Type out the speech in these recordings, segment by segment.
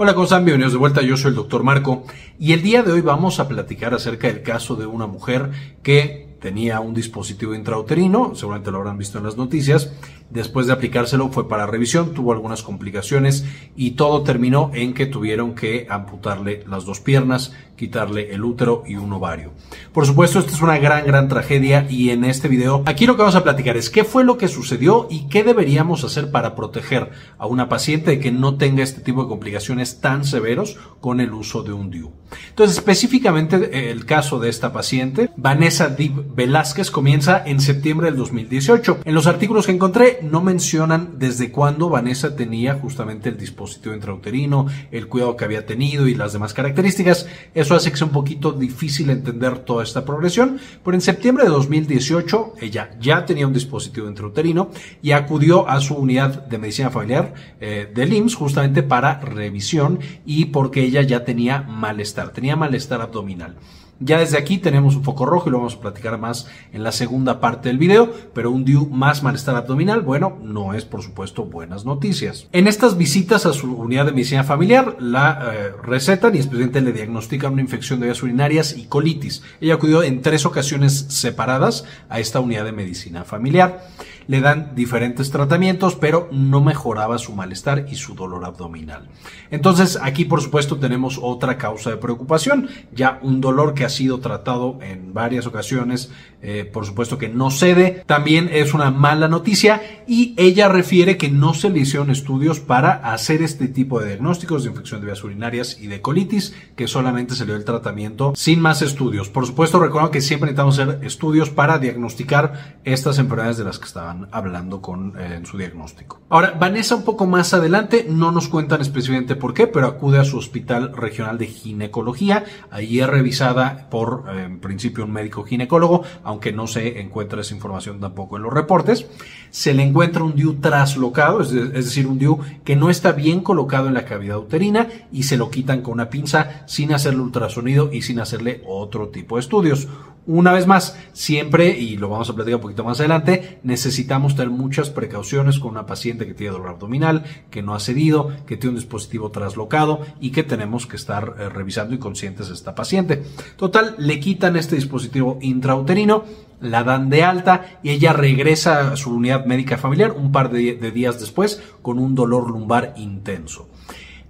Hola, ¿cómo están? Bienvenidos de vuelta. Yo soy el doctor Marco y el día de hoy vamos a platicar acerca del caso de una mujer que tenía un dispositivo intrauterino, seguramente lo habrán visto en las noticias, Después de aplicárselo fue para revisión, tuvo algunas complicaciones y todo terminó en que tuvieron que amputarle las dos piernas, quitarle el útero y un ovario. Por supuesto, esta es una gran, gran tragedia y en este video aquí lo que vamos a platicar es qué fue lo que sucedió y qué deberíamos hacer para proteger a una paciente de que no tenga este tipo de complicaciones tan severos con el uso de un DIU. Entonces, específicamente el caso de esta paciente, Vanessa Dib Velázquez, comienza en septiembre del 2018. En los artículos que encontré no mencionan desde cuándo Vanessa tenía justamente el dispositivo intrauterino, el cuidado que había tenido y las demás características. Eso hace que sea un poquito difícil entender toda esta progresión, pero en septiembre de 2018 ella ya tenía un dispositivo intrauterino y acudió a su unidad de medicina familiar eh, del IMSS justamente para revisión y porque ella ya tenía malestar, tenía malestar abdominal. Ya desde aquí tenemos un foco rojo y lo vamos a platicar más en la segunda parte del video, pero un DIU más malestar abdominal, bueno, no es por supuesto buenas noticias. En estas visitas a su unidad de medicina familiar, la eh, recetan y especialmente le diagnostican una infección de vías urinarias y colitis. Ella acudió en tres ocasiones separadas a esta unidad de medicina familiar le dan diferentes tratamientos, pero no mejoraba su malestar y su dolor abdominal. Entonces, aquí por supuesto tenemos otra causa de preocupación, ya un dolor que ha sido tratado en varias ocasiones, eh, por supuesto que no cede, también es una mala noticia y ella refiere que no se le hicieron estudios para hacer este tipo de diagnósticos de infección de vías urinarias y de colitis, que solamente se le dio el tratamiento sin más estudios. Por supuesto, recuerdo que siempre necesitamos hacer estudios para diagnosticar estas enfermedades de las que estaban hablando con, eh, en su diagnóstico. Ahora, Vanessa un poco más adelante, no nos cuentan específicamente por qué, pero acude a su hospital regional de ginecología. Allí es revisada por, eh, en principio, un médico ginecólogo, aunque no se encuentra esa información tampoco en los reportes. Se le encuentra un DIU traslocado, es, es decir, un DIU que no está bien colocado en la cavidad uterina y se lo quitan con una pinza sin hacerle ultrasonido y sin hacerle otro tipo de estudios. Una vez más, siempre, y lo vamos a platicar un poquito más adelante, necesitamos tener muchas precauciones con una paciente que tiene dolor abdominal, que no ha cedido, que tiene un dispositivo traslocado y que tenemos que estar eh, revisando y conscientes de esta paciente. Total, le quitan este dispositivo intrauterino, la dan de alta y ella regresa a su unidad médica familiar un par de días después con un dolor lumbar intenso.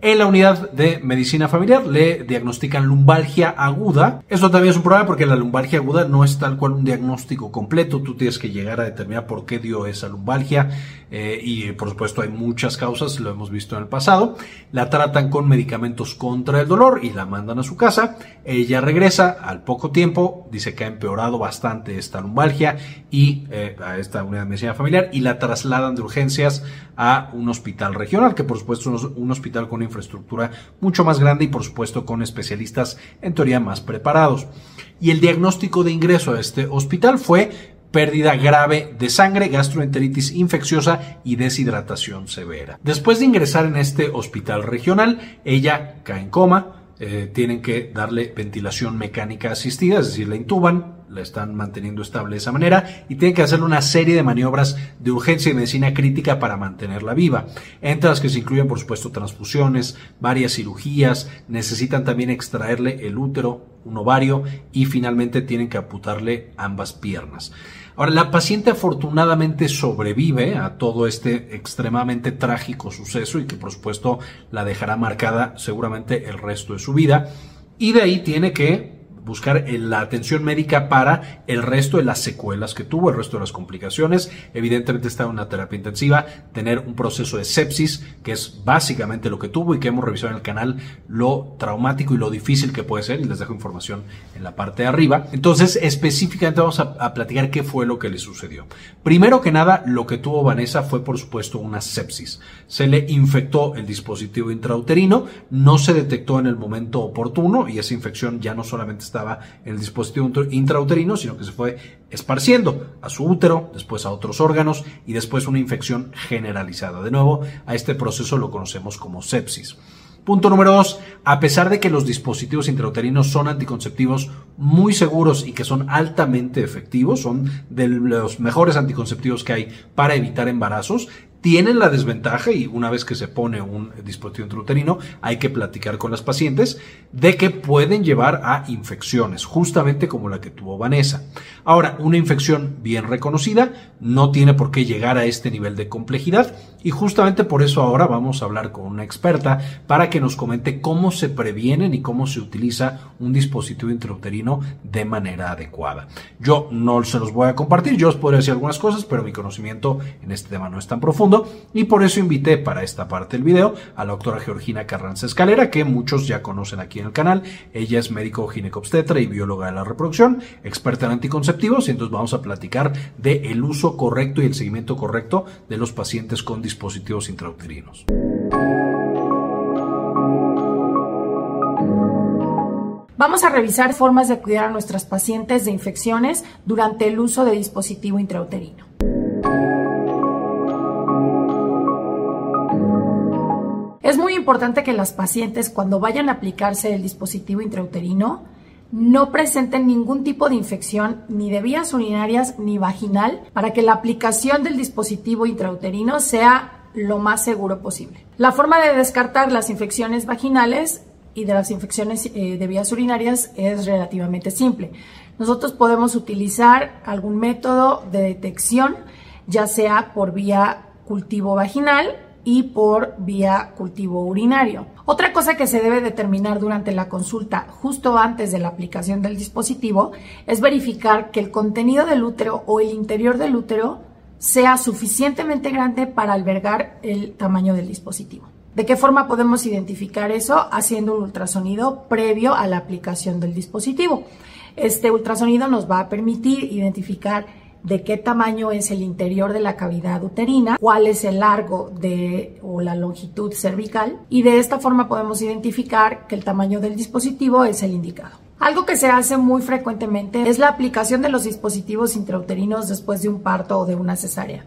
En la unidad de medicina familiar le diagnostican lumbalgia aguda. Esto también es un problema porque la lumbalgia aguda no es tal cual un diagnóstico completo. Tú tienes que llegar a determinar por qué dio esa lumbalgia. Eh, y por supuesto hay muchas causas, lo hemos visto en el pasado. La tratan con medicamentos contra el dolor y la mandan a su casa. Ella regresa al poco tiempo, dice que ha empeorado bastante esta lumbalgia y eh, a esta unidad de medicina familiar y la trasladan de urgencias a un hospital regional, que por supuesto es un hospital con infraestructura mucho más grande y por supuesto con especialistas en teoría más preparados. Y el diagnóstico de ingreso a este hospital fue pérdida grave de sangre, gastroenteritis infecciosa y deshidratación severa. Después de ingresar en este hospital regional, ella cae en coma, eh, tienen que darle ventilación mecánica asistida, es decir, la intuban, la están manteniendo estable de esa manera y tienen que hacer una serie de maniobras de urgencia y medicina crítica para mantenerla viva, entre las que se incluyen por supuesto transfusiones, varias cirugías, necesitan también extraerle el útero, un ovario y finalmente tienen que amputarle ambas piernas. Ahora, la paciente afortunadamente sobrevive a todo este extremadamente trágico suceso y que por supuesto la dejará marcada seguramente el resto de su vida. Y de ahí tiene que buscar la atención médica para el resto de las secuelas que tuvo, el resto de las complicaciones. Evidentemente está en una terapia intensiva, tener un proceso de sepsis, que es básicamente lo que tuvo y que hemos revisado en el canal, lo traumático y lo difícil que puede ser, les dejo información en la parte de arriba. Entonces, específicamente vamos a platicar qué fue lo que le sucedió. Primero que nada, lo que tuvo Vanessa fue, por supuesto, una sepsis. Se le infectó el dispositivo intrauterino, no se detectó en el momento oportuno y esa infección ya no solamente está estaba en el dispositivo intrauterino, sino que se fue esparciendo a su útero, después a otros órganos y después una infección generalizada. De nuevo, a este proceso lo conocemos como sepsis. Punto número dos, a pesar de que los dispositivos intrauterinos son anticonceptivos muy seguros y que son altamente efectivos, son de los mejores anticonceptivos que hay para evitar embarazos, tienen la desventaja, y una vez que se pone un dispositivo intrauterino, hay que platicar con las pacientes, de que pueden llevar a infecciones, justamente como la que tuvo Vanessa. Ahora, una infección bien reconocida no tiene por qué llegar a este nivel de complejidad, y justamente por eso ahora vamos a hablar con una experta para que nos comente cómo se previenen y cómo se utiliza un dispositivo intrauterino de manera adecuada. Yo no se los voy a compartir, yo os podría decir algunas cosas, pero mi conocimiento en este tema no es tan profundo y por eso invité para esta parte del video a la doctora Georgina Carranza Escalera, que muchos ya conocen aquí en el canal. Ella es médico ginecobstetra y bióloga de la reproducción, experta en anticonceptivos y entonces vamos a platicar del el uso correcto y el seguimiento correcto de los pacientes con dispositivos intrauterinos. Vamos a revisar formas de cuidar a nuestras pacientes de infecciones durante el uso de dispositivo intrauterino. Es muy importante que las pacientes cuando vayan a aplicarse el dispositivo intrauterino no presenten ningún tipo de infección ni de vías urinarias ni vaginal para que la aplicación del dispositivo intrauterino sea lo más seguro posible. La forma de descartar las infecciones vaginales y de las infecciones eh, de vías urinarias es relativamente simple. Nosotros podemos utilizar algún método de detección, ya sea por vía cultivo vaginal y por vía cultivo urinario. Otra cosa que se debe determinar durante la consulta justo antes de la aplicación del dispositivo es verificar que el contenido del útero o el interior del útero sea suficientemente grande para albergar el tamaño del dispositivo. ¿De qué forma podemos identificar eso? Haciendo un ultrasonido previo a la aplicación del dispositivo. Este ultrasonido nos va a permitir identificar de qué tamaño es el interior de la cavidad uterina, cuál es el largo de o la longitud cervical y de esta forma podemos identificar que el tamaño del dispositivo es el indicado. Algo que se hace muy frecuentemente es la aplicación de los dispositivos intrauterinos después de un parto o de una cesárea.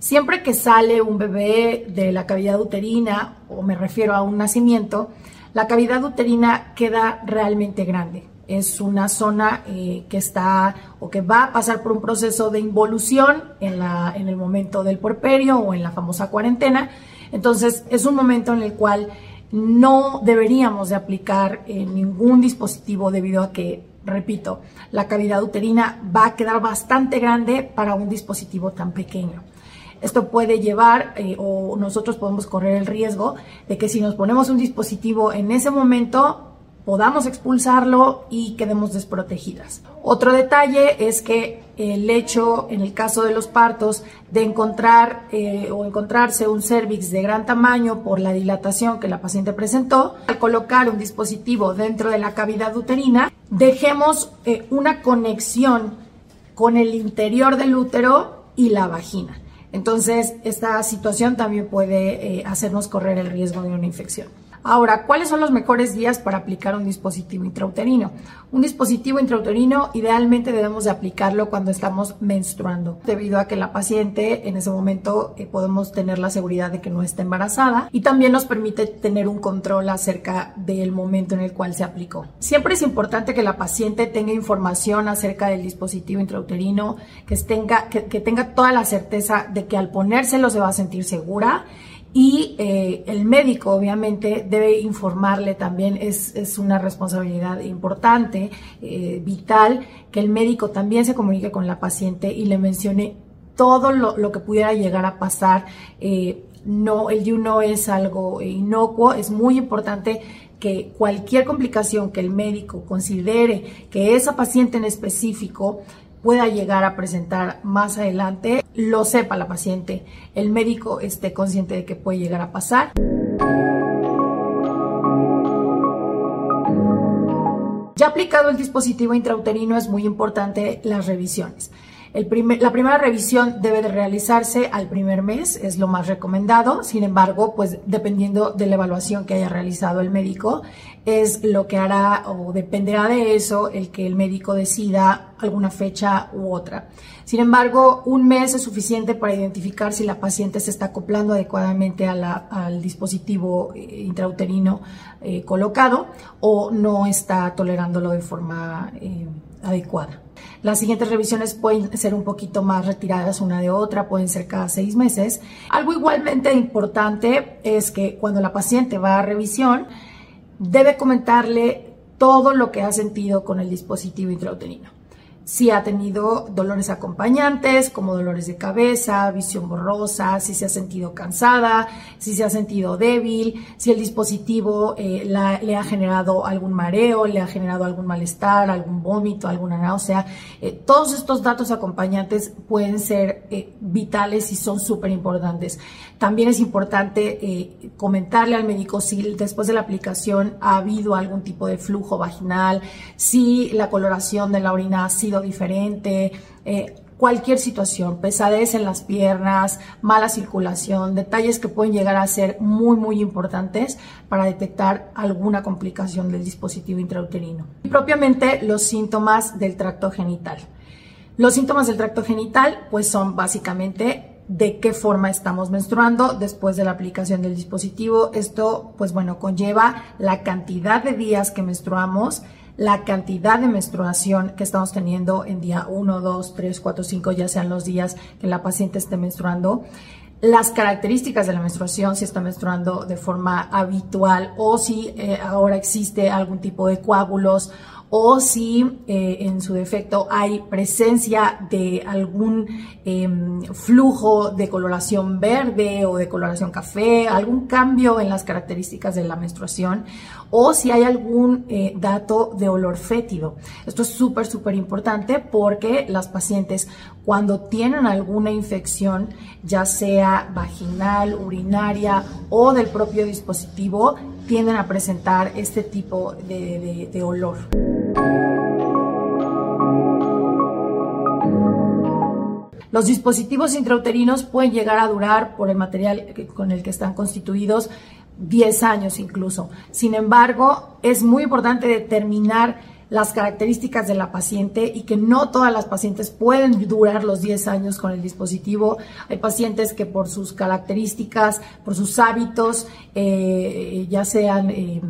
Siempre que sale un bebé de la cavidad uterina, o me refiero a un nacimiento, la cavidad uterina queda realmente grande es una zona eh, que está o que va a pasar por un proceso de involución en, la, en el momento del porperio o en la famosa cuarentena. Entonces es un momento en el cual no deberíamos de aplicar eh, ningún dispositivo debido a que, repito, la cavidad uterina va a quedar bastante grande para un dispositivo tan pequeño. Esto puede llevar eh, o nosotros podemos correr el riesgo de que si nos ponemos un dispositivo en ese momento podamos expulsarlo y quedemos desprotegidas. Otro detalle es que el hecho, en el caso de los partos, de encontrar eh, o encontrarse un cervix de gran tamaño por la dilatación que la paciente presentó, al colocar un dispositivo dentro de la cavidad uterina, dejemos eh, una conexión con el interior del útero y la vagina. Entonces, esta situación también puede eh, hacernos correr el riesgo de una infección. Ahora, ¿cuáles son los mejores días para aplicar un dispositivo intrauterino? Un dispositivo intrauterino idealmente debemos de aplicarlo cuando estamos menstruando, debido a que la paciente en ese momento eh, podemos tener la seguridad de que no está embarazada y también nos permite tener un control acerca del momento en el cual se aplicó. Siempre es importante que la paciente tenga información acerca del dispositivo intrauterino, que tenga, que tenga toda la certeza de que al ponérselo se va a sentir segura y eh, el médico obviamente debe informarle también, es, es una responsabilidad importante, eh, vital, que el médico también se comunique con la paciente y le mencione todo lo, lo que pudiera llegar a pasar. Eh, no, el DIU no es algo inocuo, es muy importante que cualquier complicación que el médico considere que esa paciente en específico pueda llegar a presentar más adelante, lo sepa la paciente, el médico esté consciente de que puede llegar a pasar. Ya aplicado el dispositivo intrauterino es muy importante las revisiones la primera revisión debe de realizarse al primer mes, es lo más recomendado. Sin embargo, pues dependiendo de la evaluación que haya realizado el médico, es lo que hará o dependerá de eso el que el médico decida alguna fecha u otra. Sin embargo, un mes es suficiente para identificar si la paciente se está acoplando adecuadamente al dispositivo eh, intrauterino eh, colocado o no está tolerándolo de forma eh, adecuada. Las siguientes revisiones pueden ser un poquito más retiradas una de otra, pueden ser cada seis meses. Algo igualmente importante es que cuando la paciente va a revisión, debe comentarle todo lo que ha sentido con el dispositivo intrauterino si ha tenido dolores acompañantes como dolores de cabeza, visión borrosa, si se ha sentido cansada, si se ha sentido débil, si el dispositivo eh, le ha generado algún mareo, le ha generado algún malestar, algún vómito, alguna náusea. Eh, todos estos datos acompañantes pueden ser eh, vitales y son súper importantes. También es importante comentarle al médico si después de la aplicación ha habido algún tipo de flujo vaginal, si la coloración de la orina ha sido diferente, eh, cualquier situación, pesadez en las piernas, mala circulación, detalles que pueden llegar a ser muy, muy importantes para detectar alguna complicación del dispositivo intrauterino. Y propiamente los síntomas del tracto genital. Los síntomas del tracto genital pues son básicamente de qué forma estamos menstruando después de la aplicación del dispositivo. Esto pues bueno conlleva la cantidad de días que menstruamos, la cantidad de menstruación que estamos teniendo en día 1, 2, 3, 4, 5, ya sean los días que la paciente esté menstruando, las características de la menstruación, si está menstruando de forma habitual o si eh, ahora existe algún tipo de coágulos o si eh, en su defecto hay presencia de algún em, flujo de coloración verde o de coloración café, algún cambio en las características de la menstruación o si hay algún eh, dato de olor fétido. Esto es súper, súper importante porque las pacientes cuando tienen alguna infección, ya sea vaginal, urinaria o del propio dispositivo, tienden a presentar este tipo de olor. Los dispositivos intrauterinos pueden llegar a durar, por el material con el que están constituidos, 10 años incluso. Sin embargo, es muy importante determinar las características de la paciente y que no todas las pacientes pueden durar los 10 años con el dispositivo. Hay pacientes que por sus características, por sus hábitos, eh, ya sean eh,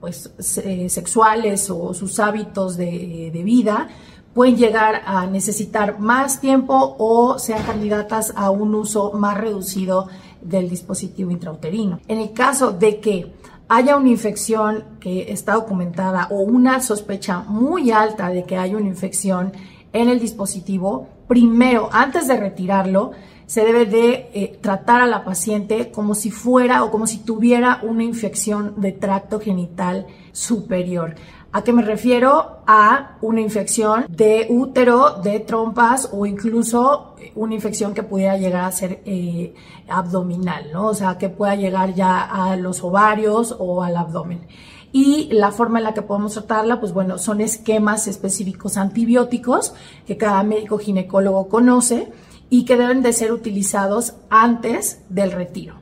pues, sexuales o sus hábitos de vida, pueden llegar a necesitar más tiempo o sean candidatas a un uso más reducido del dispositivo intrauterino. En el caso de que haya una infección que está documentada o una sospecha muy alta de que hay una infección en el dispositivo, primero, antes de retirarlo, se debe de eh, tratar a la paciente como si fuera o como si tuviera una infección de tracto genital superior. ¿A qué me refiero? A una infección de útero, de trompas o incluso una infección que pudiera llegar a ser eh, abdominal, ¿no? O sea, que pueda llegar ya a los ovarios o al abdomen. Y la forma en la que podemos tratarla, pues bueno, son esquemas específicos antibióticos que cada médico ginecólogo conoce y que deben de ser utilizados antes del retiro.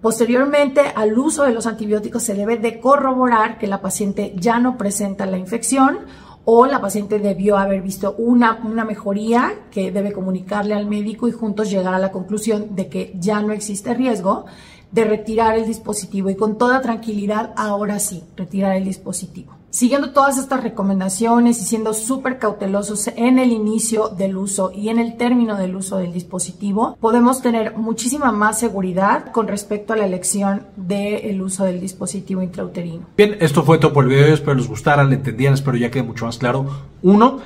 Posteriormente al uso de los antibióticos se debe de corroborar que la paciente ya no presenta la infección o la paciente debió haber visto una, una, mejoría que debe comunicarle al médico y juntos llegar a la conclusión de que ya no existe riesgo de retirar el dispositivo y con toda tranquilidad ahora sí, retirar el dispositivo. Siguiendo todas estas recomendaciones y siendo súper cautelosos en el inicio del uso y en el término del uso del dispositivo, podemos tener muchísima más seguridad con respecto a la elección del uso del dispositivo intrauterino. Bien, esto fue todo por el video, espero les gustara, le entendieran, espero ya quede mucho más claro. Uno,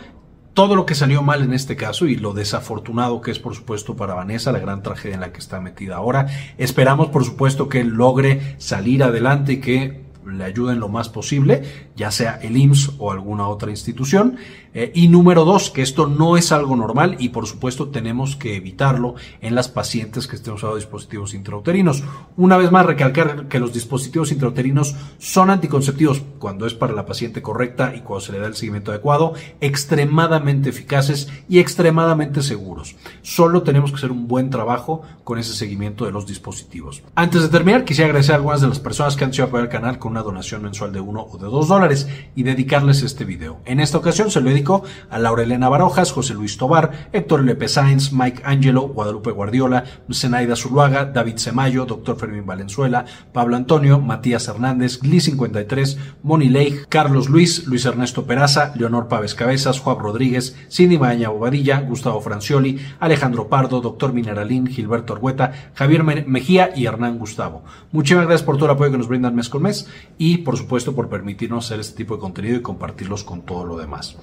todo lo que salió mal en este caso y lo desafortunado que es por supuesto para Vanessa, la gran tragedia en la que está metida ahora. Esperamos por supuesto que logre salir adelante y que le ayuden lo más posible, ya sea el IMSS o alguna otra institución. Eh, y número dos, que esto no es algo normal y por supuesto tenemos que evitarlo en las pacientes que estén usando dispositivos intrauterinos. Una vez más, recalcar que los dispositivos intrauterinos son anticonceptivos cuando es para la paciente correcta y cuando se le da el seguimiento adecuado, extremadamente eficaces y extremadamente seguros. Solo tenemos que hacer un buen trabajo con ese seguimiento de los dispositivos. Antes de terminar, quisiera agradecer a algunas de las personas que han sido apoyar el canal con una donación mensual de uno o de dos dólares y dedicarles este video. En esta ocasión se lo dedico a Laura Elena Barojas, José Luis Tobar, Héctor Lepe Sainz, Mike Angelo, Guadalupe Guardiola, Zenaida Zuluaga, David Semayo, Dr. Fermín Valenzuela, Pablo Antonio, Matías Hernández, Gli53, Moni Leigh, Carlos Luis, Luis Ernesto Peraza, Leonor Pávez Cabezas, Juan Rodríguez, Cindy Maña Bobadilla, Gustavo Francioli, Alejandro Pardo, Doctor Mineralín, Gilberto Argueta, Javier Mejía y Hernán Gustavo. Muchísimas gracias por todo el apoyo que nos brindan mes con mes y por supuesto por permitirnos hacer este tipo de contenido y compartirlos con todo lo demás.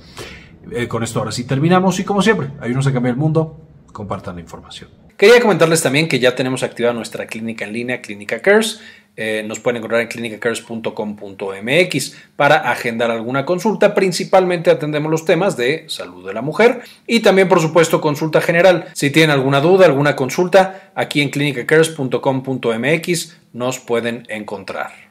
Eh, con esto ahora sí terminamos y como siempre, ayúdenos a cambiar el mundo, compartan la información. Quería comentarles también que ya tenemos activada nuestra clínica en línea, Clínica Cares. Eh, nos pueden encontrar en clinicacares.com.mx para agendar alguna consulta. Principalmente atendemos los temas de salud de la mujer y también, por supuesto, consulta general. Si tienen alguna duda, alguna consulta, aquí en clinicacares.com.mx nos pueden encontrar.